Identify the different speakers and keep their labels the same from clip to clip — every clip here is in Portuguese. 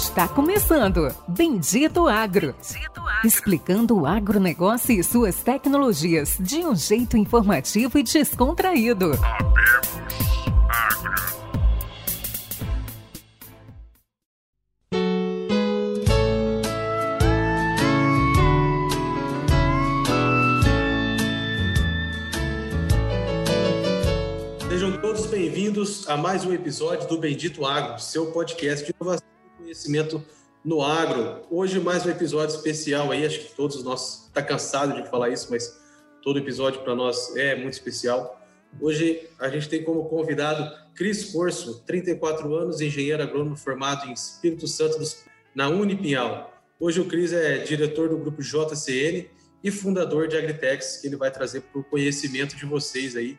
Speaker 1: Está começando Bendito Agro. Bendito Agro. Explicando o agronegócio e suas tecnologias de um jeito informativo e descontraído.
Speaker 2: Sejam todos bem-vindos a mais um episódio do Bendito Agro, seu podcast de inovação conhecimento no agro. Hoje mais um episódio especial aí, acho que todos nós tá cansado de falar isso, mas todo episódio para nós é muito especial. Hoje a gente tem como convidado Cris Corso, 34 anos, engenheiro agrônomo formado em Espírito Santo na Unipinhal. Hoje o Cris é diretor do grupo JCN e fundador de Agritex, que ele vai trazer para o conhecimento de vocês aí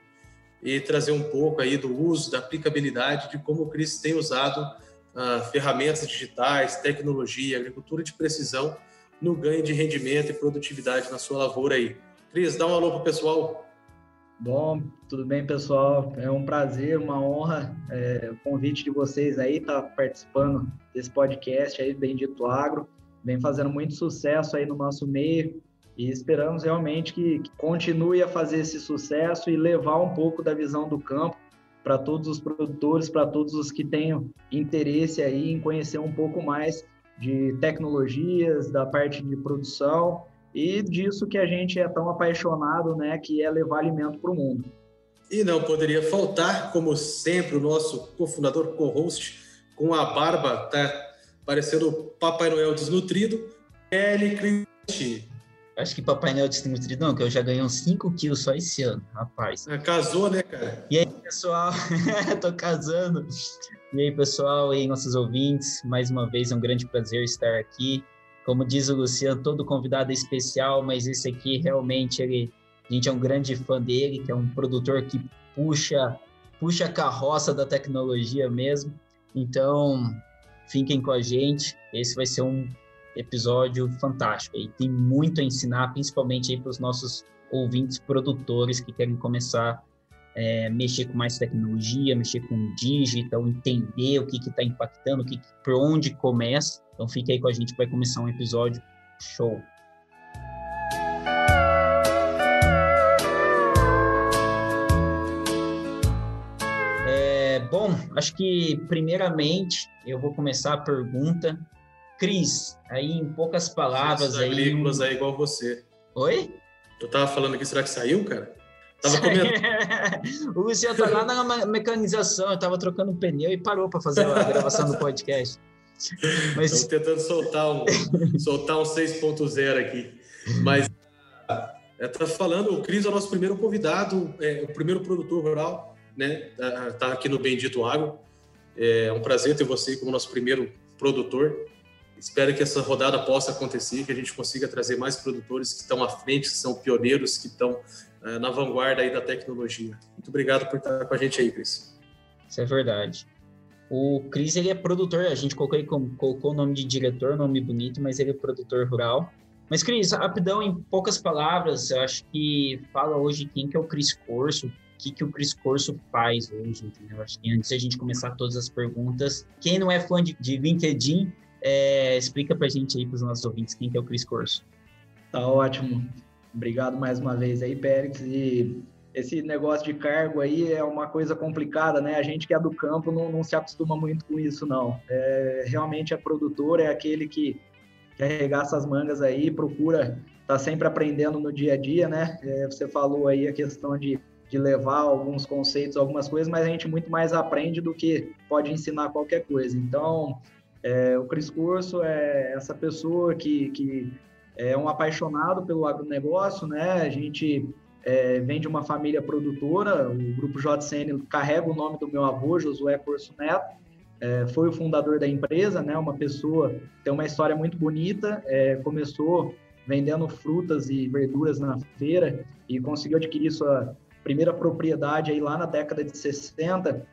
Speaker 2: e trazer um pouco aí do uso, da aplicabilidade de como o Cris tem usado uh, ferramentas digitais, tecnologia, agricultura de precisão no ganho de rendimento e produtividade na sua lavoura aí. Cris, dá um alô para o pessoal.
Speaker 3: Bom, tudo bem, pessoal? É um prazer, uma honra é, o convite de vocês aí, estar tá participando desse podcast aí, Bendito Agro. Vem fazendo muito sucesso aí no nosso meio, e esperamos realmente que, que continue a fazer esse sucesso e levar um pouco da visão do campo para todos os produtores, para todos os que tenham interesse aí em conhecer um pouco mais de tecnologias, da parte de produção e disso que a gente é tão apaixonado, né, que é levar alimento para o mundo.
Speaker 2: E não poderia faltar, como sempre, o nosso cofundador, co-host, com a barba, tá parecendo o Papai Noel desnutrido, Eli Cristi.
Speaker 4: Acho que Papai Noel desnutrido não, que eu já ganhei uns 5 quilos só esse ano, rapaz.
Speaker 2: É, casou, né, cara?
Speaker 4: E aí, pessoal? Tô casando. E aí, pessoal, e aí, nossos ouvintes, mais uma vez é um grande prazer estar aqui. Como diz o Luciano, todo convidado é especial, mas esse aqui realmente ele, a gente é um grande fã dele, que é um produtor que puxa, puxa a carroça da tecnologia mesmo. Então, fiquem com a gente. Esse vai ser um episódio fantástico. E tem muito a ensinar, principalmente para os nossos ouvintes produtores que querem começar a é, mexer com mais tecnologia, mexer com digital, entender o que está impactando, o que, por onde começa. Então fique aí com a gente, vai começar um episódio show. É, bom, acho que primeiramente eu vou começar a pergunta Cris, aí em poucas palavras aí.
Speaker 2: agrícolas aí igual você.
Speaker 4: Oi?
Speaker 2: Tu tava falando aqui, será que saiu, cara?
Speaker 4: Tava comendo. o Luciano tá lá na mecanização, eu tava trocando pneu e parou para fazer a gravação do podcast.
Speaker 2: Mas... Estamos tentando soltar um, soltar um 6.0 aqui. Mas é, tá falando, o Cris é o nosso primeiro convidado, é, o primeiro produtor rural, né? Tá, tá aqui no Bendito Agro. É um prazer ter você como nosso primeiro produtor. Espero que essa rodada possa acontecer, que a gente consiga trazer mais produtores que estão à frente, que são pioneiros, que estão uh, na vanguarda aí da tecnologia. Muito obrigado por estar com a gente aí, Cris.
Speaker 4: Isso é verdade. O Cris, ele é produtor, a gente colocou, colocou o nome de diretor, nome bonito, mas ele é produtor rural. Mas, Cris, rapidão, em poucas palavras, eu acho que fala hoje quem que é o Cris Corso, o que, que o Cris Corso faz hoje, entendeu? Acho que antes de a gente começar todas as perguntas, quem não é fã de, de LinkedIn, é, explica para a gente aí, para os nossos ouvintes, quem que é o Cris Corso.
Speaker 3: Tá ótimo. Obrigado mais uma vez aí, Pérez. E esse negócio de cargo aí é uma coisa complicada, né? A gente que é do campo não, não se acostuma muito com isso, não. É, realmente é produtor, é aquele que, que arregaça as mangas aí, procura tá sempre aprendendo no dia a dia, né? É, você falou aí a questão de, de levar alguns conceitos, algumas coisas, mas a gente muito mais aprende do que pode ensinar qualquer coisa. Então, é, o Cris Curso é essa pessoa que, que é um apaixonado pelo agronegócio, né? A gente é, vem de uma família produtora, o Grupo JCN carrega o nome do meu avô, Josué Corso Neto, é, foi o fundador da empresa, né? Uma pessoa tem uma história muito bonita, é, começou vendendo frutas e verduras na feira e conseguiu adquirir sua primeira propriedade aí lá na década de 60.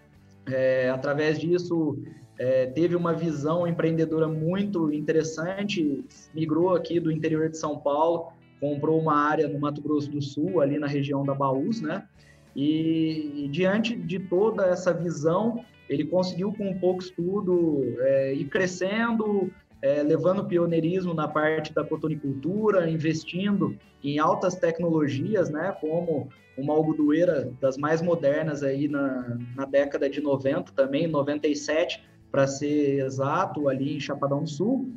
Speaker 3: É, através disso, é, teve uma visão empreendedora muito interessante, migrou aqui do interior de São Paulo, comprou uma área no Mato Grosso do Sul, ali na região da Baús, né? E, e diante de toda essa visão, ele conseguiu, com pouco estudo, é, ir crescendo, é, levando pioneirismo na parte da cotonicultura, investindo em altas tecnologias, né, como uma algodoeira das mais modernas aí na, na década de 90 também, 97, para ser exato, ali em Chapadão Sul.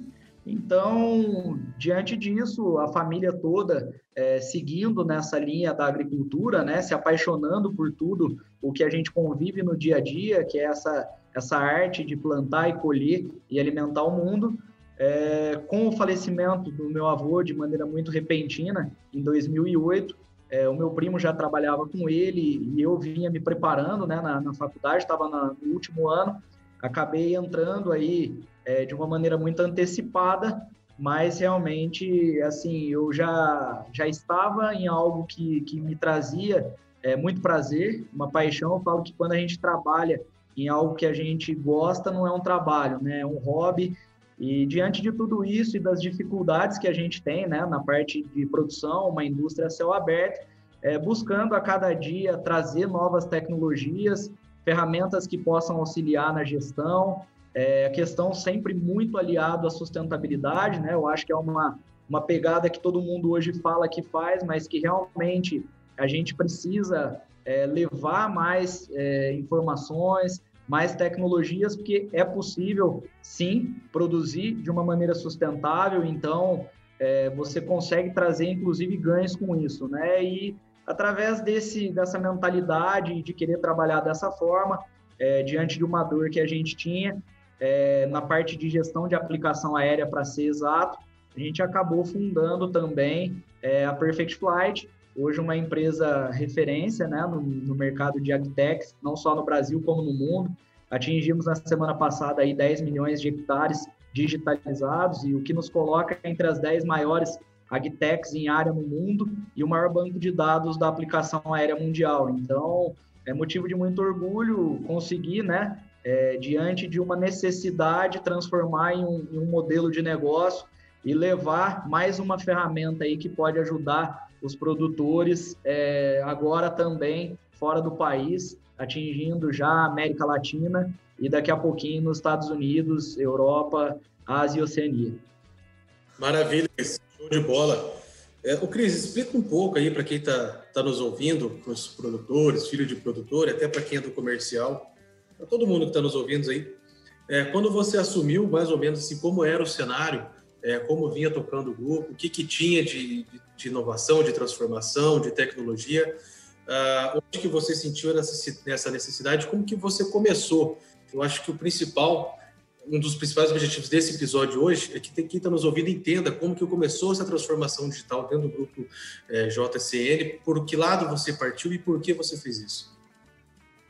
Speaker 3: Então, diante disso, a família toda é, seguindo nessa linha da agricultura, né, se apaixonando por tudo o que a gente convive no dia a dia, que é essa, essa arte de plantar e colher e alimentar o mundo, é, com o falecimento do meu avô de maneira muito repentina, em 2008, é, o meu primo já trabalhava com ele e eu vinha me preparando né, na, na faculdade, estava no último ano, acabei entrando aí é, de uma maneira muito antecipada, mas realmente, assim, eu já, já estava em algo que, que me trazia é, muito prazer, uma paixão. Eu falo que quando a gente trabalha em algo que a gente gosta, não é um trabalho, né? É um hobby e diante de tudo isso e das dificuldades que a gente tem né, na parte de produção, uma indústria a céu aberto, é, buscando a cada dia trazer novas tecnologias, ferramentas que possam auxiliar na gestão, é, questão sempre muito aliado à sustentabilidade, né? Eu acho que é uma, uma pegada que todo mundo hoje fala que faz, mas que realmente a gente precisa é, levar mais é, informações, mais tecnologias, porque é possível, sim, produzir de uma maneira sustentável, então é, você consegue trazer, inclusive, ganhos com isso, né? E através desse, dessa mentalidade de querer trabalhar dessa forma, é, diante de uma dor que a gente tinha, é, na parte de gestão de aplicação aérea, para ser exato, a gente acabou fundando também é, a Perfect Flight, hoje uma empresa referência né, no, no, mercado de agtechs, não só no Brasil como no mundo. Atingimos na semana passada aí 10 milhões de hectares digitalizados e o que nos coloca entre as 10 maiores agtechs em área no mundo e o maior banco de dados da aplicação aérea mundial. Então, é motivo de muito orgulho conseguir, né, é, diante de uma necessidade, transformar em um, em um modelo de negócio e levar mais uma ferramenta aí que pode ajudar os produtores é, agora também fora do país, atingindo já a América Latina e daqui a pouquinho nos Estados Unidos, Europa, Ásia e Oceania.
Speaker 2: Maravilha, show de bola. É, o Cris, explica um pouco aí para quem está tá nos ouvindo, para os produtores, filho de produtor, até para quem é do comercial, para todo mundo que está nos ouvindo aí. É, quando você assumiu, mais ou menos assim, como era o cenário é, como vinha tocando o grupo, o que, que tinha de, de, inovação, de transformação, de tecnologia, uh, onde que você sentiu essa necessidade, como que você começou. Eu acho que o principal, um dos principais objetivos desse episódio hoje é que quem está nos ouvindo entenda como que começou essa transformação digital dentro do grupo é, JCN, por que lado você partiu e por que você fez isso.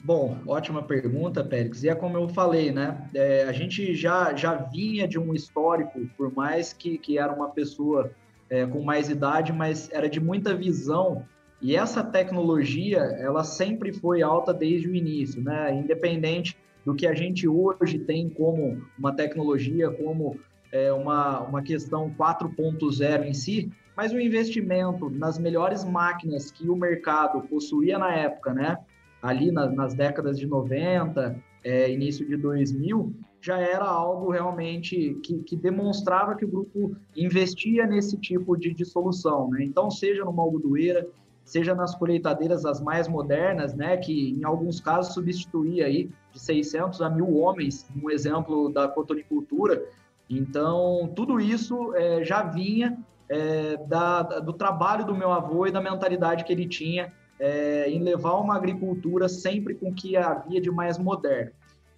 Speaker 3: Bom, ótima pergunta, Pérez. E é como eu falei, né? É, a gente já, já vinha de um histórico, por mais que, que era uma pessoa é, com mais idade, mas era de muita visão. E essa tecnologia, ela sempre foi alta desde o início, né? Independente do que a gente hoje tem como uma tecnologia, como é, uma, uma questão 4.0 em si, mas o investimento nas melhores máquinas que o mercado possuía na época, né? ali nas, nas décadas de 90, é, início de 2000, já era algo realmente que, que, demonstrava que o grupo investia nesse tipo de, de solução. Né? Então, seja numa algodoeira, seja nas colheitadeiras as mais modernas, né, que em alguns casos substituía aí de 600 a mil homens, um exemplo da cotonicultura. Então, tudo isso é, já vinha é, da, do trabalho do meu avô e da mentalidade que ele tinha é, em levar uma agricultura sempre com o que havia de mais moderno.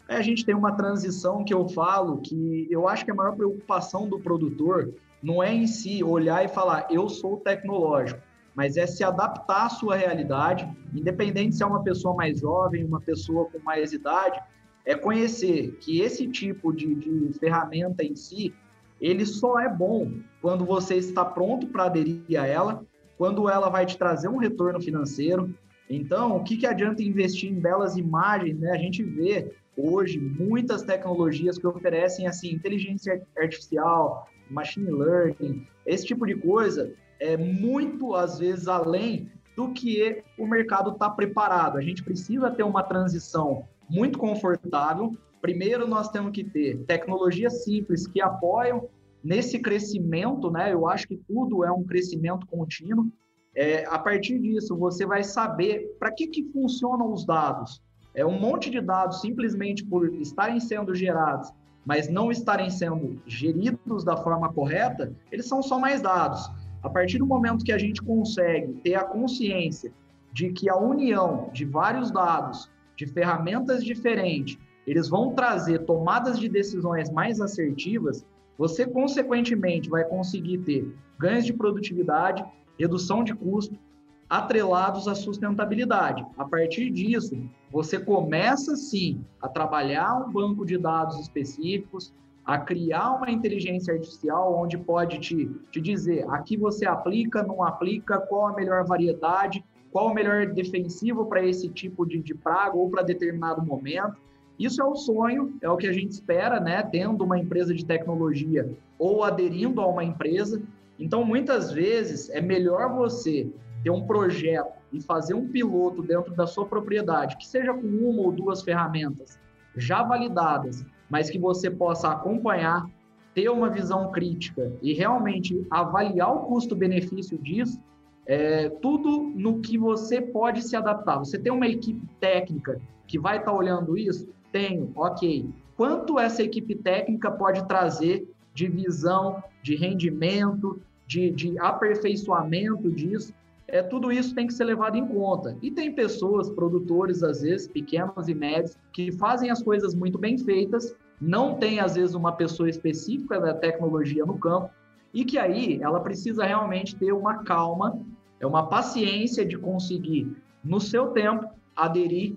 Speaker 3: Aí a gente tem uma transição que eu falo que eu acho que a maior preocupação do produtor não é em si olhar e falar eu sou tecnológico, mas é se adaptar à sua realidade, independente se é uma pessoa mais jovem, uma pessoa com mais idade, é conhecer que esse tipo de, de ferramenta em si, ele só é bom quando você está pronto para aderir a ela quando ela vai te trazer um retorno financeiro. Então, o que, que adianta investir em belas imagens? Né? A gente vê hoje muitas tecnologias que oferecem assim inteligência artificial, machine learning, esse tipo de coisa é muito às vezes além do que o mercado está preparado. A gente precisa ter uma transição muito confortável. Primeiro, nós temos que ter tecnologias simples que apoiam nesse crescimento, né? Eu acho que tudo é um crescimento contínuo. É, a partir disso, você vai saber para que, que funcionam os dados. É um monte de dados simplesmente por estarem sendo gerados, mas não estarem sendo geridos da forma correta, eles são só mais dados. A partir do momento que a gente consegue ter a consciência de que a união de vários dados, de ferramentas diferentes, eles vão trazer tomadas de decisões mais assertivas, você consequentemente vai conseguir ter ganhos de produtividade, redução de custo, atrelados à sustentabilidade. A partir disso, você começa sim a trabalhar um banco de dados específicos, a criar uma inteligência artificial onde pode te, te dizer aqui você aplica, não aplica, qual a melhor variedade, qual o melhor defensivo para esse tipo de, de praga ou para determinado momento. Isso é o sonho, é o que a gente espera, né? Tendo uma empresa de tecnologia ou aderindo a uma empresa. Então, muitas vezes, é melhor você ter um projeto e fazer um piloto dentro da sua propriedade, que seja com uma ou duas ferramentas já validadas, mas que você possa acompanhar, ter uma visão crítica e realmente avaliar o custo-benefício disso, é, tudo no que você pode se adaptar. Você tem uma equipe técnica que vai estar tá olhando isso? Tenho, ok. Quanto essa equipe técnica pode trazer de visão, de rendimento, de, de aperfeiçoamento disso? É, tudo isso tem que ser levado em conta. E tem pessoas, produtores, às vezes, pequenos e médios, que fazem as coisas muito bem feitas, não tem, às vezes, uma pessoa específica da tecnologia no campo, e que aí ela precisa realmente ter uma calma, é uma paciência de conseguir, no seu tempo, aderir,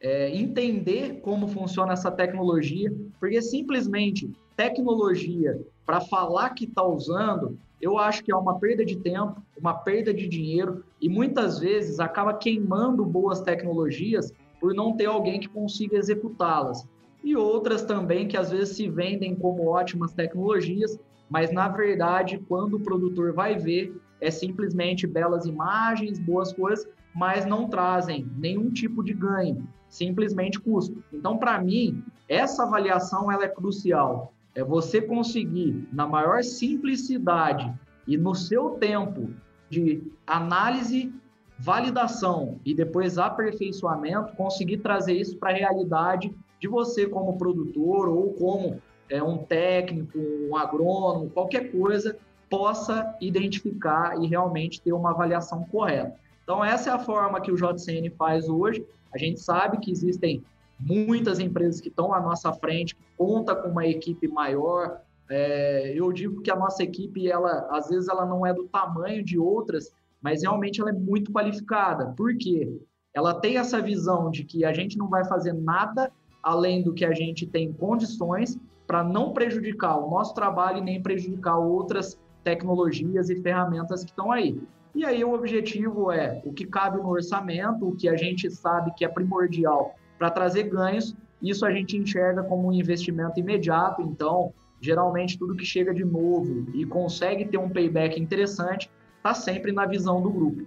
Speaker 3: é, entender como funciona essa tecnologia, porque simplesmente tecnologia para falar que está usando eu acho que é uma perda de tempo, uma perda de dinheiro e muitas vezes acaba queimando boas tecnologias por não ter alguém que consiga executá-las. E outras também que às vezes se vendem como ótimas tecnologias, mas na verdade, quando o produtor vai ver, é simplesmente belas imagens, boas coisas, mas não trazem nenhum tipo de ganho, simplesmente custo. Então, para mim, essa avaliação ela é crucial é você conseguir, na maior simplicidade e no seu tempo de análise, validação e depois aperfeiçoamento, conseguir trazer isso para a realidade de você como produtor ou como é, um técnico, um agrônomo, qualquer coisa, possa identificar e realmente ter uma avaliação correta. Então, essa é a forma que o JCN faz hoje. A gente sabe que existem muitas empresas que estão à nossa frente, que conta com uma equipe maior. É, eu digo que a nossa equipe, ela, às vezes, ela não é do tamanho de outras, mas realmente ela é muito qualificada. Por quê? Ela tem essa visão de que a gente não vai fazer nada além do que a gente tem condições para não prejudicar o nosso trabalho e nem prejudicar outras tecnologias e ferramentas que estão aí. E aí o objetivo é o que cabe no orçamento, o que a gente sabe que é primordial para trazer ganhos. Isso a gente enxerga como um investimento imediato, então, geralmente, tudo que chega de novo e consegue ter um payback interessante está sempre na visão do grupo.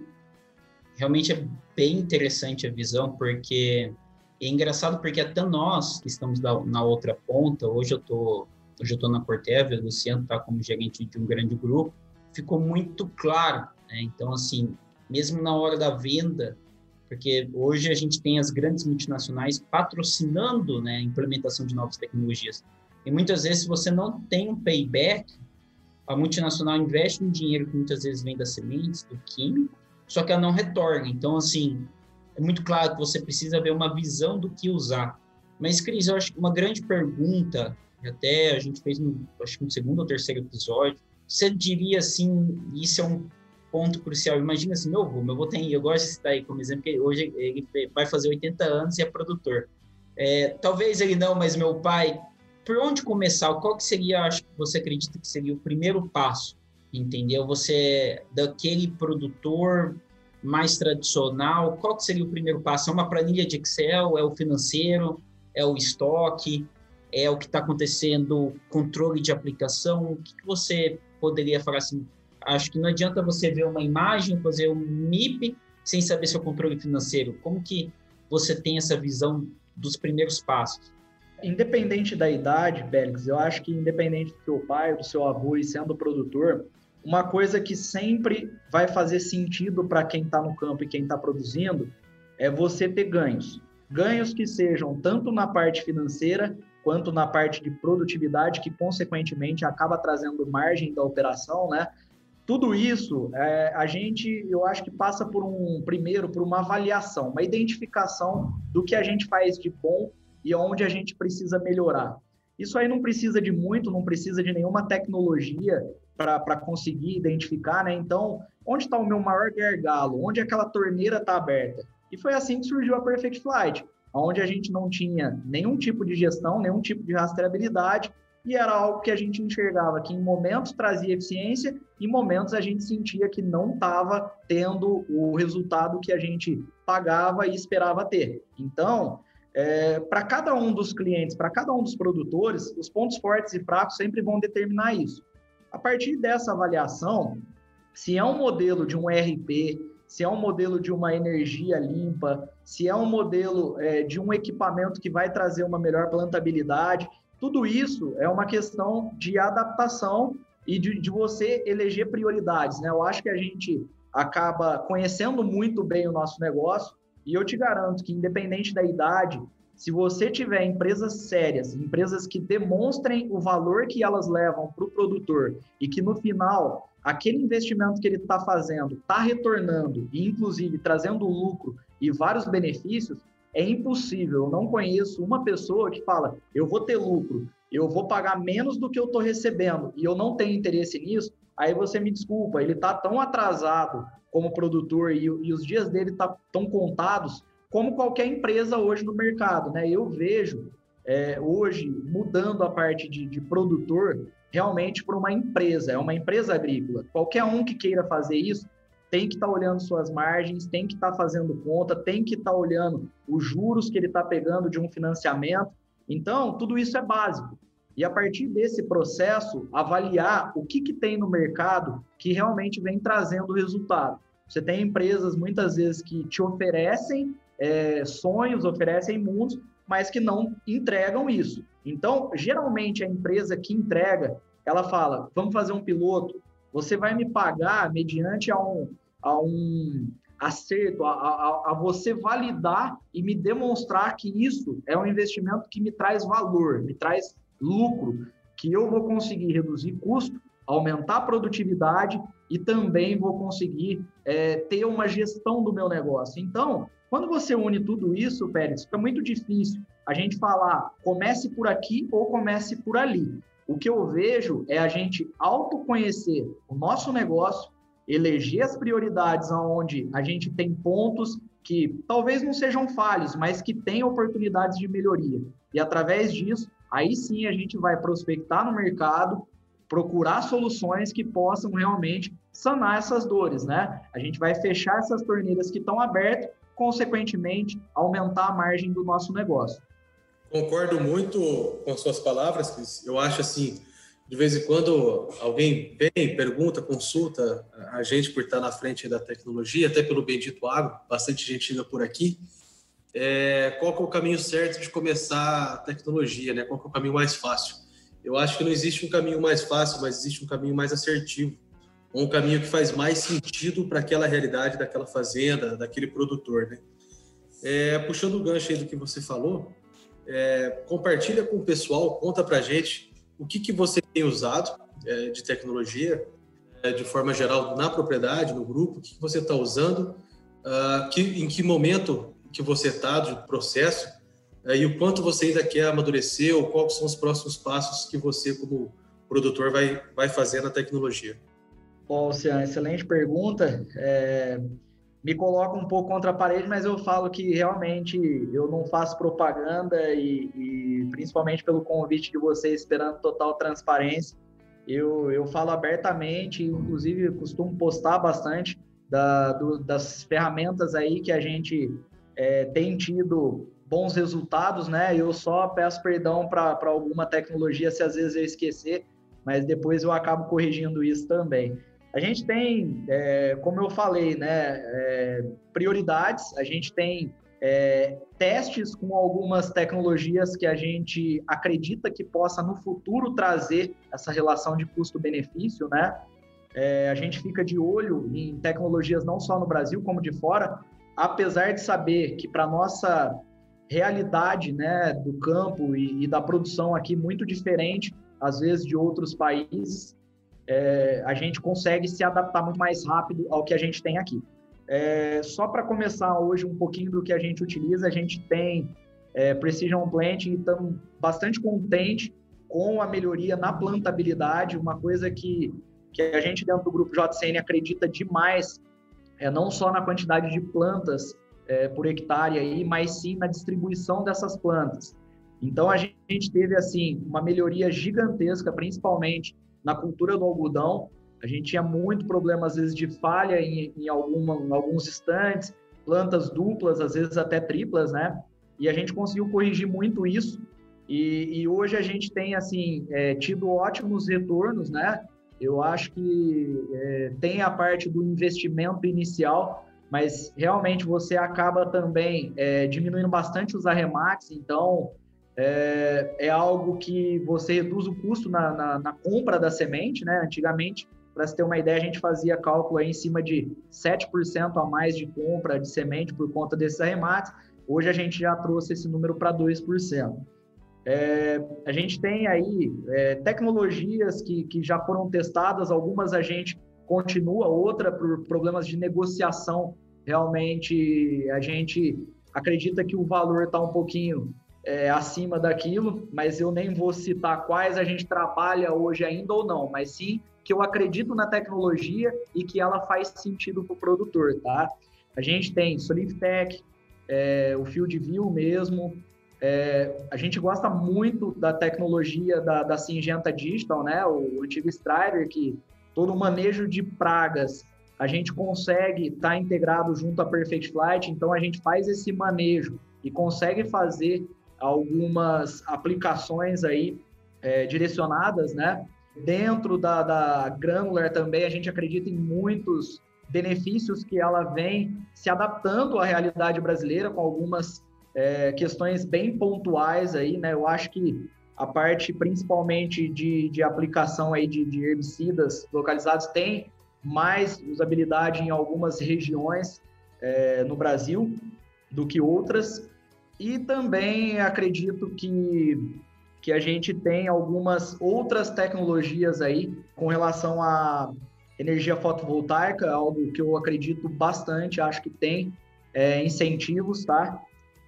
Speaker 4: Realmente é bem interessante a visão, porque é engraçado porque até nós que estamos na outra ponta, hoje eu tô, hoje eu tô na Corteva, o Luciano está como gerente de um grande grupo, ficou muito claro, né? Então, assim, mesmo na hora da venda, porque hoje a gente tem as grandes multinacionais patrocinando né, a implementação de novas tecnologias. E muitas vezes, se você não tem um payback, a multinacional investe um dinheiro que muitas vezes vem das sementes, do químico, só que ela não retorna. Então, assim, é muito claro que você precisa ver uma visão do que usar. Mas, Cris, eu acho que uma grande pergunta, até a gente fez no, acho que no segundo ou terceiro episódio, você diria assim, isso é um ponto crucial. Imagina assim, meu avô, meu avô tem, eu gosto de citar aí como exemplo, que hoje ele vai fazer 80 anos e é produtor. É, talvez ele não, mas meu pai, por onde começar? Qual que seria, acho que você acredita que seria o primeiro passo? Entendeu? Você, daquele produtor mais tradicional, qual seria o primeiro passo? É uma planilha de Excel? É o financeiro? É o estoque? É o que está acontecendo, controle de aplicação? O que, que você poderia falar assim? Acho que não adianta você ver uma imagem, fazer um MIP, sem saber seu controle financeiro? Como que você tem essa visão dos primeiros passos?
Speaker 3: Independente da idade, Bélix, eu acho que independente do seu pai, do seu avô e sendo produtor, uma coisa que sempre vai fazer sentido para quem está no campo e quem está produzindo é você ter ganhos. Ganhos que sejam tanto na parte financeira quanto na parte de produtividade, que consequentemente acaba trazendo margem da operação, né? Tudo isso, é, a gente, eu acho que passa por um, primeiro, por uma avaliação, uma identificação do que a gente faz de bom e onde a gente precisa melhorar. Isso aí não precisa de muito, não precisa de nenhuma tecnologia para conseguir identificar, né? Então, onde está o meu maior gargalo? Onde aquela torneira está aberta? E foi assim que surgiu a Perfect Flight, onde a gente não tinha nenhum tipo de gestão, nenhum tipo de rastreabilidade, e era algo que a gente enxergava que em momentos trazia eficiência, em momentos a gente sentia que não estava tendo o resultado que a gente pagava e esperava ter. Então, é, para cada um dos clientes, para cada um dos produtores, os pontos fortes e fracos sempre vão determinar isso. A partir dessa avaliação, se é um modelo de um RP, se é um modelo de uma energia limpa, se é um modelo é, de um equipamento que vai trazer uma melhor plantabilidade, tudo isso é uma questão de adaptação e de, de você eleger prioridades. Né? Eu acho que a gente acaba conhecendo muito bem o nosso negócio e eu te garanto que, independente da idade, se você tiver empresas sérias, empresas que demonstrem o valor que elas levam para o produtor e que no final aquele investimento que ele está fazendo está retornando e inclusive trazendo lucro e vários benefícios, é impossível. Eu não conheço uma pessoa que fala: eu vou ter lucro, eu vou pagar menos do que eu estou recebendo e eu não tenho interesse nisso. Aí você me desculpa, ele está tão atrasado como produtor e, e os dias dele estão tá, contados como qualquer empresa hoje no mercado, né? Eu vejo é, hoje mudando a parte de, de produtor realmente para uma empresa, é uma empresa agrícola. Qualquer um que queira fazer isso tem que estar tá olhando suas margens, tem que estar tá fazendo conta, tem que estar tá olhando os juros que ele está pegando de um financiamento. Então, tudo isso é básico. E a partir desse processo, avaliar o que, que tem no mercado que realmente vem trazendo resultado. Você tem empresas, muitas vezes, que te oferecem é, sonhos, oferecem mundos, mas que não entregam isso. Então, geralmente, a empresa que entrega, ela fala, vamos fazer um piloto, você vai me pagar mediante a um, a um acerto, a, a, a, você validar e me demonstrar que isso é um investimento que me traz valor, me traz lucro, que eu vou conseguir reduzir custo, aumentar a produtividade e também vou conseguir é, ter uma gestão do meu negócio. Então, quando você une tudo isso, Pérez, fica muito difícil a gente falar comece por aqui ou comece por ali. O que eu vejo é a gente autoconhecer o nosso negócio, eleger as prioridades onde a gente tem pontos que talvez não sejam falhos, mas que têm oportunidades de melhoria. E através disso, aí sim a gente vai prospectar no mercado, procurar soluções que possam realmente sanar essas dores, né? A gente vai fechar essas torneiras que estão abertas consequentemente, aumentar a margem do nosso negócio.
Speaker 2: Concordo muito com as suas palavras, Cris. Eu acho assim, de vez em quando alguém vem, pergunta, consulta a gente por estar na frente da tecnologia, até pelo Bendito Agro, bastante gente chega por aqui. É, qual é o caminho certo de começar a tecnologia, né? Qual é o caminho mais fácil? Eu acho que não existe um caminho mais fácil, mas existe um caminho mais assertivo um caminho que faz mais sentido para aquela realidade daquela fazenda, daquele produtor, né? É, puxando o gancho aí do que você falou, é, compartilha com o pessoal, conta para gente o que, que você tem usado é, de tecnologia, é, de forma geral, na propriedade, no grupo, o que, que você está usando, uh, que, em que momento que você está do processo uh, e o quanto você ainda quer amadurecer ou quais são os próximos passos que você, como produtor, vai, vai fazer na tecnologia.
Speaker 3: Bom, excelente pergunta. É, me coloca um pouco contra a parede, mas eu falo que realmente eu não faço propaganda e, e principalmente pelo convite de vocês, esperando total transparência, eu, eu falo abertamente, inclusive costumo postar bastante da, do, das ferramentas aí que a gente é, tem tido bons resultados, né? Eu só peço perdão para alguma tecnologia se às vezes eu esquecer, mas depois eu acabo corrigindo isso também. A gente tem, é, como eu falei, né, é, prioridades, a gente tem é, testes com algumas tecnologias que a gente acredita que possa no futuro trazer essa relação de custo-benefício, né? É, a gente fica de olho em tecnologias não só no Brasil como de fora, apesar de saber que para nossa realidade, né, do campo e, e, da produção aqui muito diferente, às vezes de outros países, é, a gente consegue se adaptar muito mais rápido ao que a gente tem aqui. É, só para começar hoje um pouquinho do que a gente utiliza, a gente tem é, Precision Planting e estamos bastante contente com a melhoria na plantabilidade, uma coisa que, que a gente dentro do grupo JCN acredita demais, é não só na quantidade de plantas é, por hectare aí, mas sim na distribuição dessas plantas. Então a gente teve assim uma melhoria gigantesca, principalmente na cultura do algodão, a gente tinha muito problema, às vezes, de falha em, em, alguma, em alguns instantes, plantas duplas, às vezes até triplas, né? E a gente conseguiu corrigir muito isso. E, e hoje a gente tem, assim, é, tido ótimos retornos, né? Eu acho que é, tem a parte do investimento inicial, mas realmente você acaba também é, diminuindo bastante os arremates, então é, é, algo que você reduz o custo na, na, na compra da semente, né? Antigamente para se ter uma ideia, a gente fazia cálculo aí em cima de 7% a mais de compra de semente por conta desses arremates. Hoje a gente já trouxe esse número para 2%. É, a gente tem aí é, tecnologias que, que já foram testadas, algumas a gente continua, outra por problemas de negociação. Realmente a gente acredita que o valor está um pouquinho é, acima daquilo, mas eu nem vou citar quais a gente trabalha hoje ainda ou não, mas sim que eu acredito na tecnologia e que ela faz sentido para o produtor, tá? A gente tem Soliftech, é, o Field View mesmo, é, a gente gosta muito da tecnologia da, da Singenta Digital, né? O antigo Strider, que todo o manejo de pragas a gente consegue estar tá integrado junto à Perfect Flight, então a gente faz esse manejo e consegue fazer algumas aplicações aí é, direcionadas, né? Dentro da, da Granular também, a gente acredita em muitos benefícios que ela vem se adaptando à realidade brasileira, com algumas é, questões bem pontuais aí, né? Eu acho que a parte principalmente de, de aplicação aí de, de herbicidas localizados tem mais usabilidade em algumas regiões é, no Brasil do que outras. E também acredito que que a gente tem algumas outras tecnologias aí com relação à energia fotovoltaica, algo que eu acredito bastante, acho que tem é, incentivos, tá?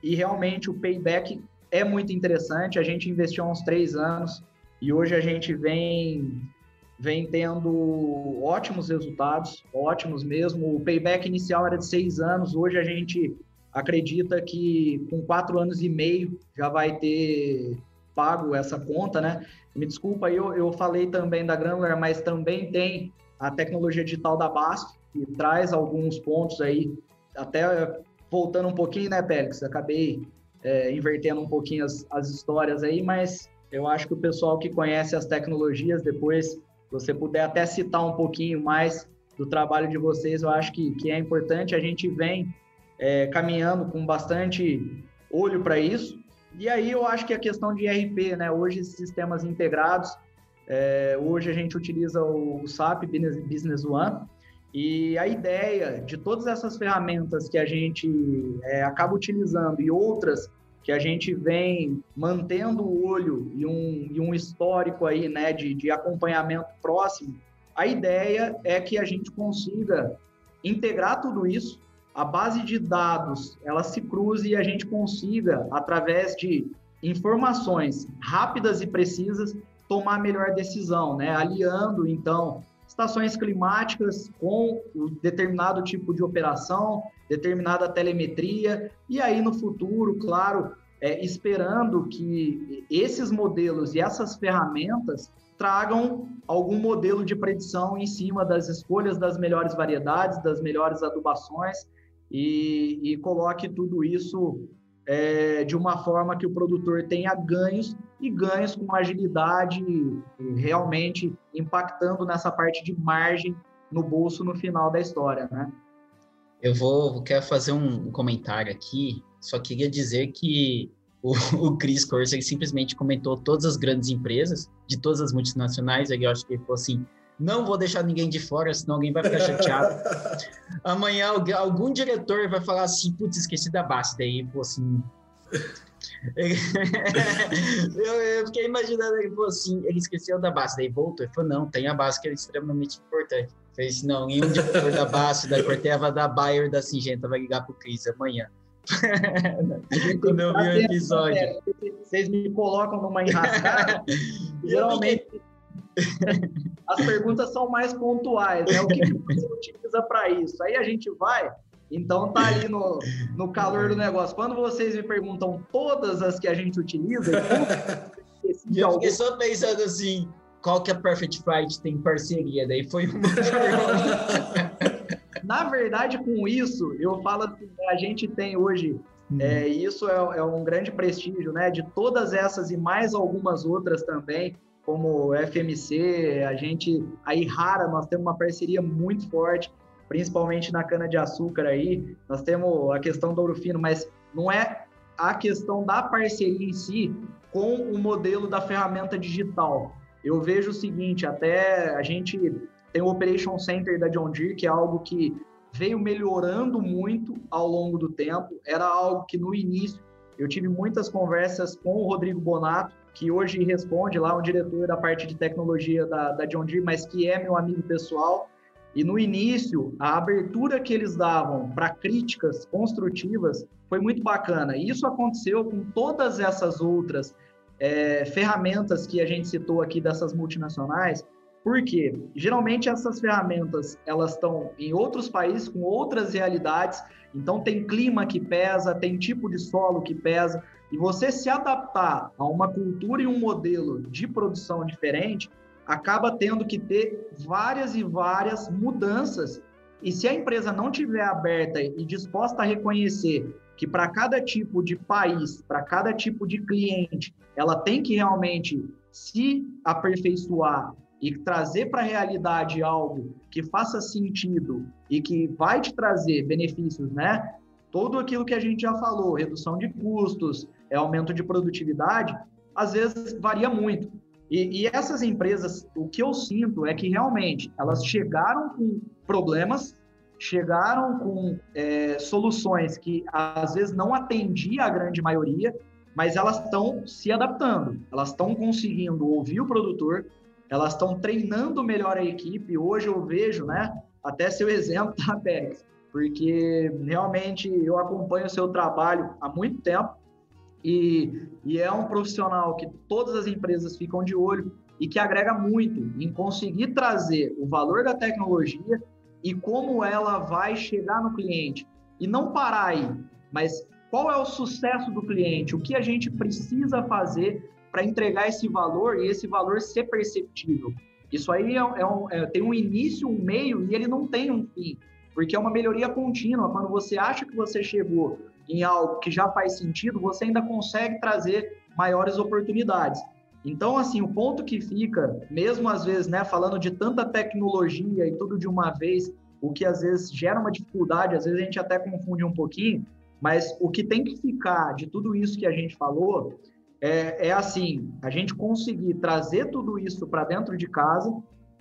Speaker 3: E realmente o payback é muito interessante. A gente investiu há uns três anos e hoje a gente vem vem tendo ótimos resultados, ótimos mesmo. O payback inicial era de seis anos, hoje a gente acredita que com quatro anos e meio já vai ter pago essa conta, né? Me desculpa, eu, eu falei também da Granular, mas também tem a tecnologia digital da Basto, que traz alguns pontos aí, até voltando um pouquinho, né, Pélix? Acabei é, invertendo um pouquinho as, as histórias aí, mas eu acho que o pessoal que conhece as tecnologias, depois, você puder até citar um pouquinho mais do trabalho de vocês, eu acho que, que é importante. A gente vem é, caminhando com bastante olho para isso, e aí eu acho que a questão de IRP, né? Hoje, sistemas integrados, é, hoje a gente utiliza o SAP Business One, e a ideia de todas essas ferramentas que a gente é, acaba utilizando e outras que a gente vem mantendo o olho e um, e um histórico aí, né, de, de acompanhamento próximo, a ideia é que a gente consiga integrar tudo isso a base de dados ela se cruze e a gente consiga, através de informações rápidas e precisas, tomar a melhor decisão, né? Aliando, então, estações climáticas com determinado tipo de operação, determinada telemetria, e aí no futuro, claro, é, esperando que esses modelos e essas ferramentas tragam algum modelo de predição em cima das escolhas das melhores variedades, das melhores adubações, e, e coloque tudo isso é, de uma forma que o produtor tenha ganhos e ganhos com agilidade, realmente impactando nessa parte de margem no bolso no final da história, né?
Speaker 4: Eu vou, quero fazer um comentário aqui, só queria dizer que o, o Chris Corser simplesmente comentou todas as grandes empresas, de todas as multinacionais, eu acho que ele falou assim, não vou deixar ninguém de fora, senão alguém vai ficar chateado. Amanhã algum diretor vai falar assim, putz, esqueci da base, daí, pô, assim... eu, eu, fiquei imaginando, ele falou assim, ele esqueceu da base, daí voltou, ele falou, não, tem a base que é extremamente importante. Fez, não, e um diretor da base, da Corteva, da Bayer, da Singenta, vai ligar pro Cris amanhã. Quando eu vi o episódio. É,
Speaker 3: vocês me colocam numa enrascada, geralmente as perguntas são mais pontuais, né? O que você utiliza para isso? Aí a gente vai, então tá ali no, no calor do negócio. Quando vocês me perguntam todas as que a gente utiliza,
Speaker 4: eu, eu fiquei só pensando assim, qual que a Perfect Fight tem parceria? Daí foi uma
Speaker 3: Na verdade, com isso, eu falo que a gente tem hoje hum. é, isso é, é, um grande prestígio, né? De todas essas e mais algumas outras também como FMC, a gente, aí Rara, nós temos uma parceria muito forte, principalmente na cana-de-açúcar aí, nós temos a questão do ouro fino, mas não é a questão da parceria em si com o modelo da ferramenta digital. Eu vejo o seguinte, até a gente tem o Operation Center da John Deere, que é algo que veio melhorando muito ao longo do tempo, era algo que no início eu tive muitas conversas com o Rodrigo Bonato, que hoje responde lá, um diretor da parte de tecnologia da, da John Deere, mas que é meu amigo pessoal. E no início, a abertura que eles davam para críticas construtivas foi muito bacana. E isso aconteceu com todas essas outras é, ferramentas que a gente citou aqui dessas multinacionais, porque geralmente essas ferramentas elas estão em outros países com outras realidades, então tem clima que pesa, tem tipo de solo que pesa, e você se adaptar a uma cultura e um modelo de produção diferente, acaba tendo que ter várias e várias mudanças. E se a empresa não tiver aberta e disposta a reconhecer que para cada tipo de país, para cada tipo de cliente, ela tem que realmente se aperfeiçoar e trazer para a realidade algo que faça sentido e que vai te trazer benefícios, né? Tudo aquilo que a gente já falou, redução de custos, é aumento de produtividade, às vezes varia muito. E, e, essas empresas, o que eu sinto é que realmente elas chegaram com problemas, chegaram com é, soluções que às vezes não atendia a grande maioria, mas elas estão se adaptando, elas estão conseguindo ouvir o produtor, elas estão treinando melhor a equipe. Hoje eu vejo, né, até seu exemplo, tá, Pérez? Porque realmente eu acompanho o seu trabalho há muito tempo e, e é um profissional que todas as empresas ficam de olho e que agrega muito em conseguir trazer o valor da tecnologia e como ela vai chegar no cliente. E não parar aí, mas qual é o sucesso do cliente? O que a gente precisa fazer para entregar esse valor e esse valor ser perceptível? Isso aí é, é um, é, tem um início, um meio e ele não tem um fim, porque é uma melhoria contínua. Quando você acha que você chegou em algo que já faz sentido, você ainda consegue trazer maiores oportunidades. Então, assim, o ponto que fica, mesmo às vezes, né, falando de tanta tecnologia e tudo de uma vez, o que às vezes gera uma dificuldade, às vezes a gente até confunde um pouquinho, mas o que tem que ficar de tudo isso que a gente falou é, é assim, a gente conseguir trazer tudo isso para dentro de casa,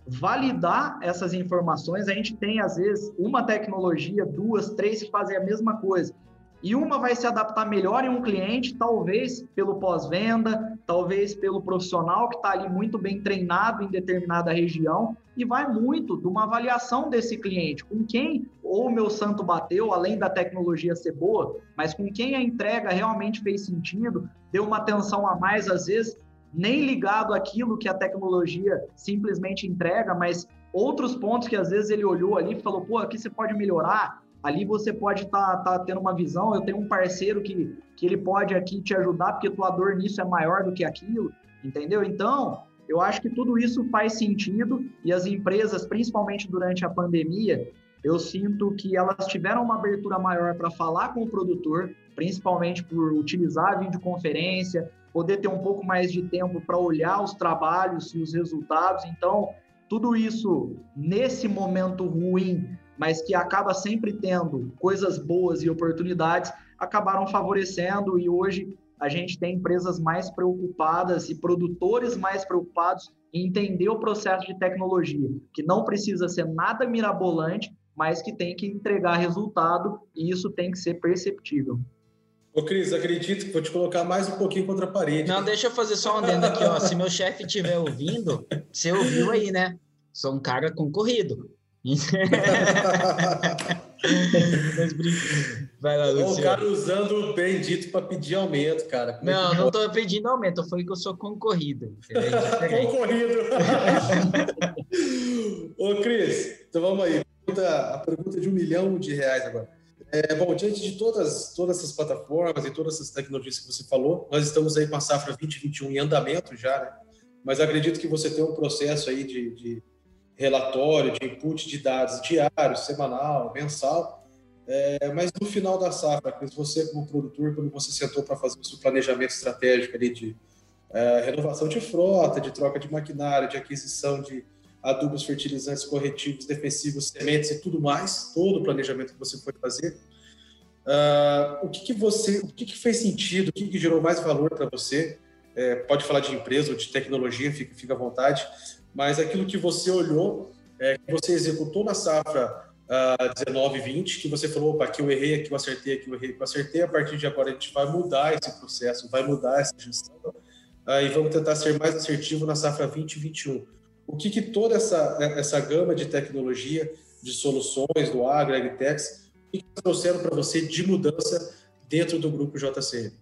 Speaker 3: validar essas informações. A gente tem, às vezes, uma tecnologia, duas, três que fazem a mesma coisa e uma vai se adaptar melhor em um cliente, talvez pelo pós-venda, talvez pelo profissional que está ali muito bem treinado em determinada região, e vai muito de uma avaliação desse cliente, com quem ou o meu santo bateu, além da tecnologia ser boa, mas com quem a entrega realmente fez sentido, deu uma atenção a mais, às vezes, nem ligado àquilo que a tecnologia simplesmente entrega, mas outros pontos que às vezes ele olhou ali e falou, pô, aqui você pode melhorar, ali você pode estar tá, tá tendo uma visão, eu tenho um parceiro que, que ele pode aqui te ajudar, porque tua dor nisso é maior do que aquilo, entendeu? Então, eu acho que tudo isso faz sentido e as empresas, principalmente durante a pandemia, eu sinto que elas tiveram uma abertura maior para falar com o produtor, principalmente por utilizar a videoconferência, poder ter um pouco mais de tempo para olhar os trabalhos e os resultados. Então, tudo isso nesse momento ruim, mas que acaba sempre tendo coisas boas e oportunidades, acabaram favorecendo e hoje a gente tem empresas mais preocupadas e produtores mais preocupados em entender o processo de tecnologia, que não precisa ser nada mirabolante, mas que tem que entregar resultado e isso tem que ser perceptível.
Speaker 2: Ô, Cris, acredito que vou te colocar mais um pouquinho contra a parede.
Speaker 4: Não, deixa eu fazer só um adendo aqui, ó. Se meu chefe estiver ouvindo, você ouviu aí, né? Sou um cara concorrido.
Speaker 2: Vai lá, Luciano. O cara usando o bendito para pedir aumento, cara.
Speaker 4: Como é não, é não estou pedindo aumento, eu falei que eu sou concorrido.
Speaker 2: concorrido. Ô, Cris, então vamos aí. A pergunta de um milhão de reais agora. É, bom, diante de todas, todas essas plataformas e todas essas tecnologias que você falou, nós estamos aí com a safra 2021 em andamento já, né? Mas acredito que você tem um processo aí de, de relatório, de input de dados diário, semanal, mensal. É, mas no final da safra, você como produtor, quando você sentou para fazer o seu planejamento estratégico ali de é, renovação de frota, de troca de maquinário, de aquisição de adubos, fertilizantes, corretivos, defensivos, sementes e tudo mais, todo o planejamento que você foi fazer, uh, o que, que você, o que, que fez sentido, o que, que gerou mais valor para você? É, pode falar de empresa ou de tecnologia, fica, fica à vontade, mas aquilo que você olhou, é, que você executou na safra uh, 19, 20, que você falou, opa, aqui eu errei, aqui eu acertei, aqui eu errei, aqui eu acertei, a partir de agora a gente vai mudar esse processo, vai mudar essa gestão, uh, e vamos tentar ser mais assertivo na safra 2021 o que, que toda essa, essa gama de tecnologia, de soluções do agro, o que, que trouxeram para você de mudança dentro do grupo JCM?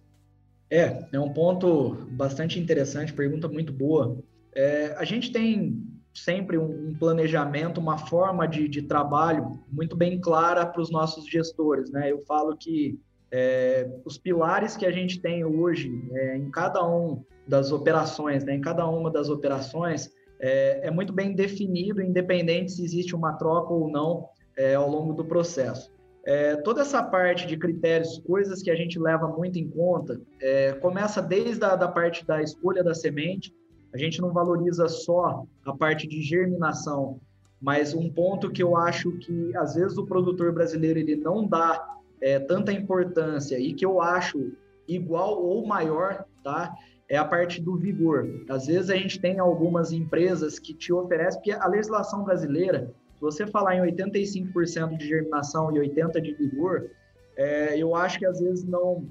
Speaker 3: É, é um ponto bastante interessante, pergunta muito boa. É, a gente tem sempre um, planejamento, uma forma de, de trabalho muito bem clara para os nossos gestores. Né? Eu falo que é, os pilares que a gente tem hoje é, em cada um das operações, né? em cada uma das operações, é, é muito bem definido, independente se existe uma troca ou não é, ao longo do processo. É, toda essa parte de critérios, coisas que a gente leva muito em conta, é, começa desde a da parte da escolha da semente. A gente não valoriza só a parte de germinação, mas um ponto que eu acho que às vezes o produtor brasileiro ele não dá é, tanta importância e que eu acho igual ou maior, tá? É a parte do vigor. Às vezes a gente tem algumas empresas que te oferecem, porque a legislação brasileira, se você falar em 85% de germinação e 80% de vigor, é, eu acho que às vezes não,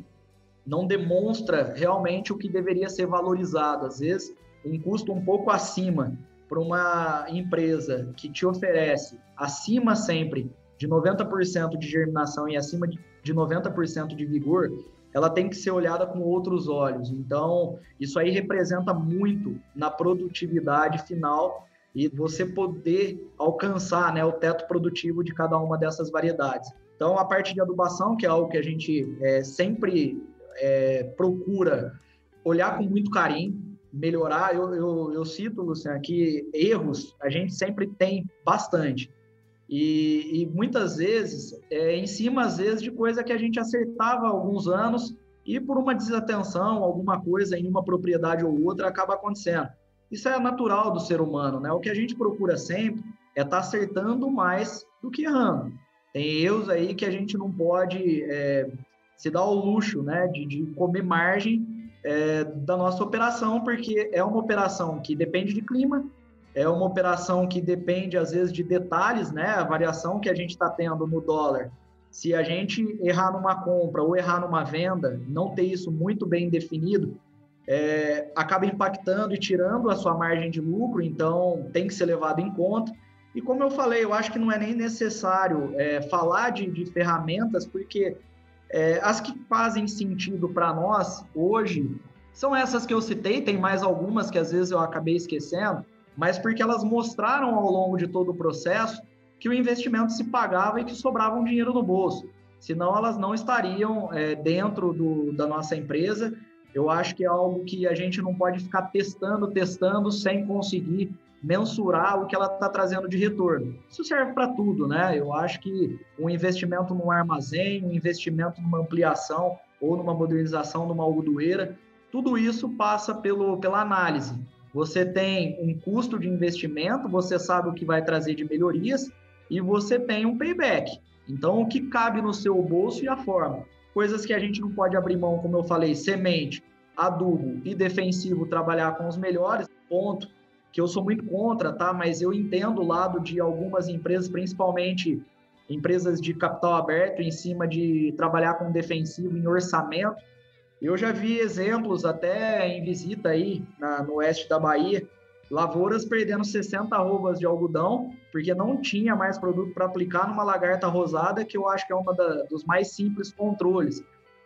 Speaker 3: não demonstra realmente o que deveria ser valorizado. Às vezes, um custo um pouco acima para uma empresa que te oferece acima sempre de 90% de germinação e acima de, de 90% de vigor, ela tem que ser olhada com outros olhos. Então, isso aí representa muito na produtividade final e você poder alcançar né, o teto produtivo de cada uma dessas variedades. Então, a parte de adubação, que é algo que a gente é, sempre é, procura olhar com muito carinho, melhorar. Eu, eu, eu cito, Luciano, que erros a gente sempre tem bastante. E, e muitas vezes, é, em cima, às vezes, de coisa que a gente acertava há alguns anos e por uma desatenção, alguma coisa em uma propriedade ou outra acaba acontecendo. Isso é natural do ser humano, né? O que a gente procura sempre é estar tá acertando mais do que errando. Tem erros aí que a gente não pode é, se dar o luxo, né, de, de comer margem é, da nossa operação, porque é uma operação que depende de clima, é uma operação que depende, às vezes, de detalhes, né? A variação que a gente está tendo no dólar. Se a gente errar numa compra ou errar numa venda, não ter isso muito bem definido, é, acaba impactando e tirando a sua margem de lucro, então tem que ser levado em conta. E como eu falei, eu acho que não é nem necessário é, falar de, de, ferramentas, porque é, as que fazem sentido para nós hoje são essas que eu citei, tem mais algumas que às vezes eu acabei esquecendo, mas porque elas mostraram ao longo de todo o processo que o investimento se pagava e que sobrava um dinheiro no bolso. Senão, elas não estariam é, dentro do, da nossa empresa. Eu acho que é algo que a gente não pode ficar testando, testando, sem conseguir mensurar o que ela está trazendo de retorno. Isso serve para tudo, né? Eu acho que um investimento num armazém, um investimento numa ampliação ou numa modernização numa algodoeira, tudo isso passa pelo, pela análise você tem um custo de investimento, você sabe o que vai trazer de melhorias e você tem um payback. Então, o que cabe no seu bolso e a forma. Coisas que a gente não pode abrir mão, como eu falei, semente, adubo e defensivo, trabalhar com os melhores, ponto. Que eu sou muito contra, tá? Mas eu entendo o lado de algumas empresas, principalmente empresas de capital aberto, em cima de trabalhar com defensivo em orçamento. Eu já vi exemplos até em visita aí na, no oeste da Bahia, lavouras perdendo 60 arrobas de algodão, porque não tinha mais produto para aplicar numa lagarta rosada, que eu acho que é da, dos mais simples controles.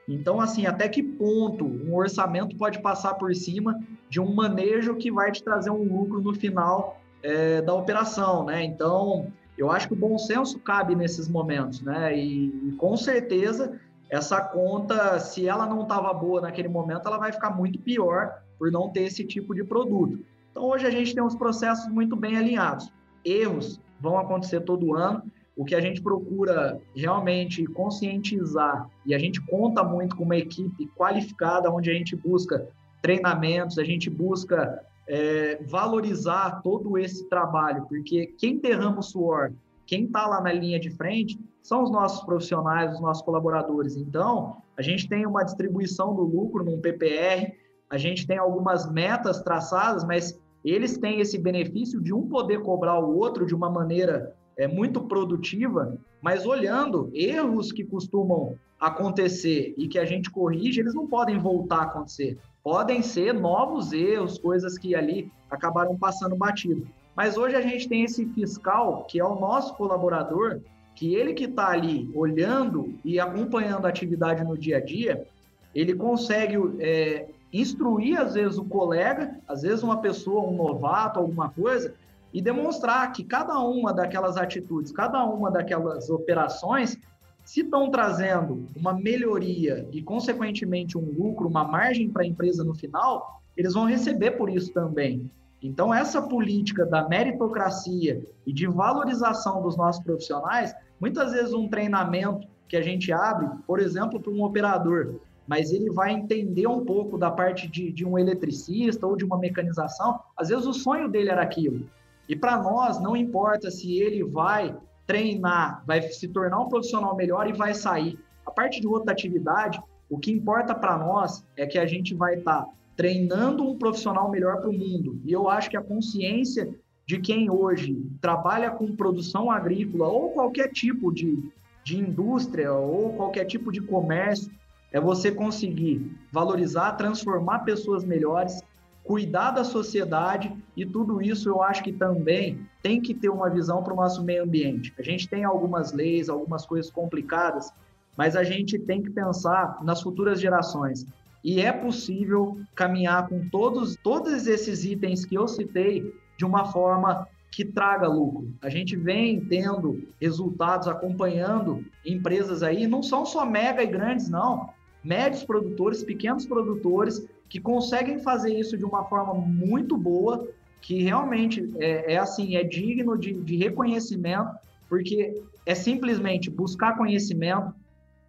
Speaker 3: Então, assim, até que ponto um orçamento pode passar por cima de um manejo que vai te trazer um lucro no final é, da operação, né? Então, eu acho que o bom senso cabe nesses momentos, né? E, e com certeza essa conta, se ela não estava boa naquele momento, ela vai ficar muito pior por não ter esse tipo de produto. Então, hoje a gente tem os processos muito bem alinhados. Erros vão acontecer todo ano. O que a gente procura realmente conscientizar, e a gente conta muito com uma equipe qualificada, onde a gente busca treinamentos, a gente busca é, valorizar todo esse trabalho, porque quem derrama o suor, quem está lá na linha de frente, são os nossos profissionais, os nossos colaboradores. Então, a gente tem uma distribuição do lucro num PPR, a gente tem algumas metas traçadas, mas eles têm esse benefício de um poder cobrar o outro de uma maneira é, muito produtiva, mas olhando erros que costumam acontecer e que a gente corrige, eles não podem voltar a acontecer. Podem ser novos erros, coisas que ali acabaram passando batido. Mas hoje a gente tem esse fiscal, que é o nosso colaborador, que ele que está ali olhando e acompanhando a atividade no dia a dia, ele consegue é, instruir, às vezes, o colega, às vezes uma pessoa, um novato, alguma coisa, e demonstrar que cada uma daquelas atitudes, cada uma daquelas operações, se estão trazendo uma melhoria e, consequentemente, um lucro, uma margem para a empresa no final, eles vão receber por isso também. Então, essa política da meritocracia e de valorização dos nossos profissionais, muitas vezes um treinamento que a gente abre, por exemplo, para um operador, mas ele vai entender um pouco da parte de, de um eletricista ou de uma mecanização. Às vezes o sonho dele era aquilo. E para nós, não importa se ele vai treinar, vai se tornar um profissional melhor e vai sair. A parte de outra atividade, o que importa para nós é que a gente vai estar tá treinando um profissional melhor para o mundo. E eu acho que a consciência de quem hoje trabalha com produção agrícola ou qualquer tipo de, de indústria ou qualquer tipo de comércio é você conseguir valorizar, transformar pessoas melhores, cuidar da sociedade e tudo isso eu acho que também tem que ter uma visão para o nosso meio ambiente. A gente tem algumas leis, algumas coisas complicadas, mas a gente tem que pensar nas futuras gerações. E é possível caminhar com todos, todos esses itens que eu citei de uma forma que traga lucro. A gente vem tendo resultados acompanhando empresas aí, não são só mega e grandes, não médios produtores, pequenos produtores, que conseguem fazer isso de uma forma muito boa, que realmente é, é assim, é digno de, de reconhecimento, porque é simplesmente buscar conhecimento,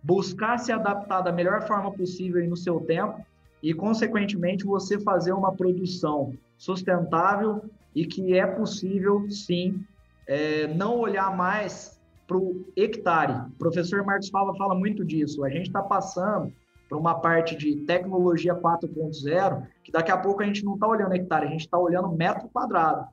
Speaker 3: buscar se adaptar da melhor forma possível no seu tempo e, consequentemente, você fazer uma produção sustentável e que é possível, sim, é, não olhar mais para o hectare. O professor Marcos Fava fala muito disso. A gente está passando para uma parte de tecnologia 4.0, que daqui a pouco a gente não está olhando hectare, a gente está olhando metro quadrado.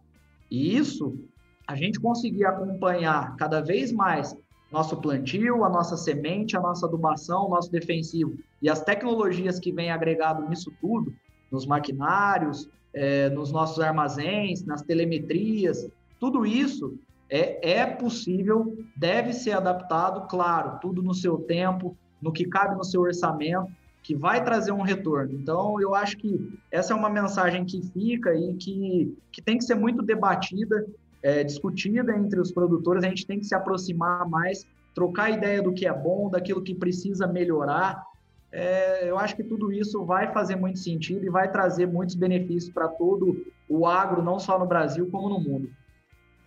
Speaker 3: E isso, a gente conseguir acompanhar cada vez mais nosso plantio, a nossa semente, a nossa adubação, o nosso defensivo e as tecnologias que vêm agregado nisso tudo, nos maquinários, é, nos nossos armazéns, nas telemetrias, tudo isso é, é possível, deve ser adaptado, claro, tudo no seu tempo, no que cabe no seu orçamento, que vai trazer um retorno. Então, eu acho que essa é uma mensagem que fica e que, que tem que ser muito debatida, é, discutida entre os produtores. A gente tem que se aproximar mais, trocar ideia do que é bom, daquilo que precisa melhorar. É, eu acho que tudo isso vai fazer muito sentido e vai trazer muitos benefícios para todo o agro, não só no Brasil, como no mundo.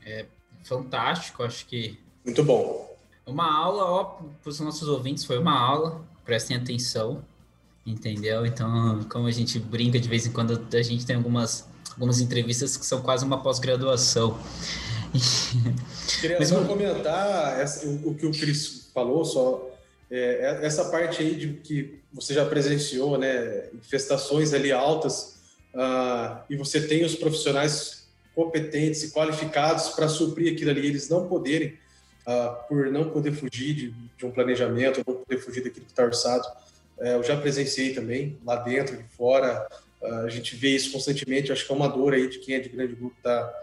Speaker 4: É fantástico, acho que.
Speaker 2: Muito bom.
Speaker 4: Uma aula, ó, para os nossos ouvintes, foi uma aula, prestem atenção, entendeu? Então, como a gente brinca de vez em quando, a gente tem algumas, algumas entrevistas que são quase uma pós-graduação.
Speaker 2: Queria Mas, só comentar essa, o, o, que o Cris falou, só é, é, essa parte aí de que você já presenciou, né, infestações ali altas, uh, e você tem os profissionais competentes e qualificados para suprir aquilo ali, eles não poderem, uh, por não poder fugir de, de, um planejamento, não poder fugir daquilo que está orçado. Uh, eu já presenciei também, lá dentro, de fora, a gente vê isso constantemente, acho que é uma dor aí de quem é de grande grupo está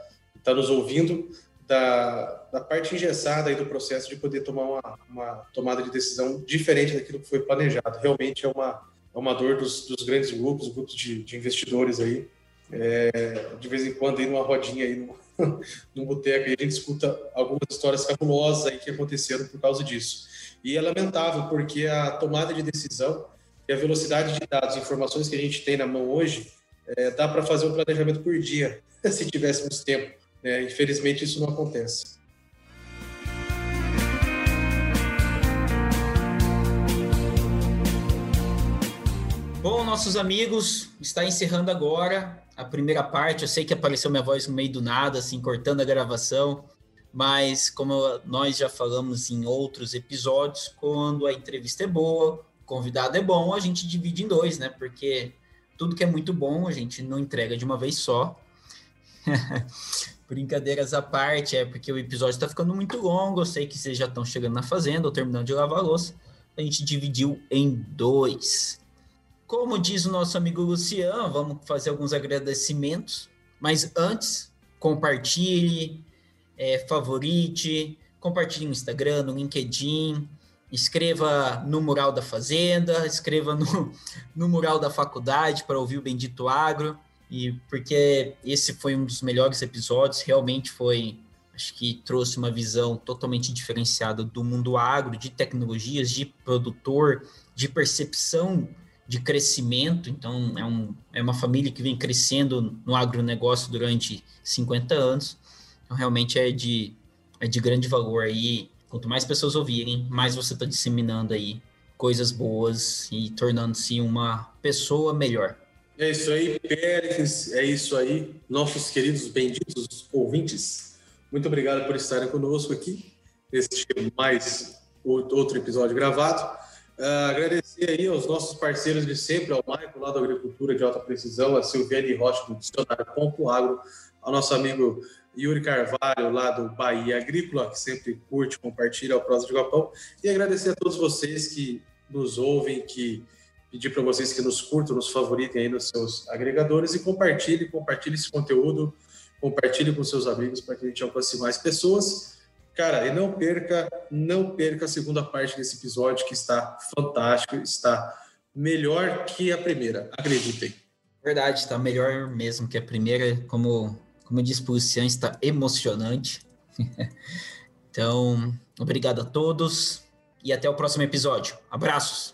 Speaker 2: tá nos ouvindo, da, da parte engessada aí do processo de poder tomar uma, uma tomada de decisão diferente daquilo que foi planejado. Realmente é uma, é uma dor dos, dos grandes grupos, grupos de, de investidores aí. É, de vez em quando aí numa rodinha aí no, num boteco e a gente escuta algumas histórias cabulosas aí que aconteceram por causa disso. E é lamentável porque a tomada de decisão a velocidade de dados, informações que a gente tem na mão hoje, é, dá para fazer um planejamento por dia, se tivéssemos tempo. É, infelizmente, isso não acontece.
Speaker 4: Bom, nossos amigos, está encerrando agora a primeira parte. Eu sei que apareceu minha voz no meio do nada, assim, cortando a gravação, mas como nós já falamos em outros episódios, quando a entrevista é boa, convidado é bom, a gente divide em dois, né? Porque tudo que é muito bom a gente não entrega de uma vez só. Brincadeiras à parte, é porque o episódio está ficando muito longo. Eu sei que vocês já estão chegando na fazenda ou terminando de lavar a louça. A gente dividiu em dois. Como diz o nosso amigo Luciano, vamos fazer alguns agradecimentos. Mas antes, compartilhe, é, favorite, compartilhe no Instagram, no LinkedIn, escreva no mural da fazenda, escreva no, no mural da faculdade para ouvir o Bendito Agro e porque esse foi um dos melhores episódios, realmente foi, acho que trouxe uma visão totalmente diferenciada do mundo agro, de tecnologias, de produtor, de percepção de crescimento. Então, é, um, é uma família que vem crescendo no agronegócio durante 50 anos. Então, realmente é de, é de grande valor aí. Quanto mais pessoas ouvirem, mais você está disseminando aí coisas boas e tornando-se uma pessoa melhor.
Speaker 2: É isso aí, Pérez, é isso aí, nossos queridos benditos ouvintes. Muito obrigado por estarem conosco aqui neste mais outro episódio gravado. Uh, agradecer aí aos nossos parceiros de sempre, ao Maico lá da Agricultura de Alta Precisão, a Silviane Rocha do Dicionário Ponto Agro, ao nosso amigo Yuri Carvalho lá do Bahia Agrícola, que sempre curte, compartilha o Prosa de Galpão, e agradecer a todos vocês que nos ouvem, que pedir para vocês que nos curtam, nos favoritem aí nos seus agregadores e compartilhe, compartilhe esse conteúdo, compartilhe com seus amigos para que a gente alcance mais pessoas. Cara, e não perca, não perca a segunda parte desse episódio que está fantástico, está melhor que a primeira, acreditem.
Speaker 4: Verdade, está melhor mesmo que a primeira, como como eu disse para o Luciano, está emocionante. então, obrigado a todos e até o próximo episódio. Abraços!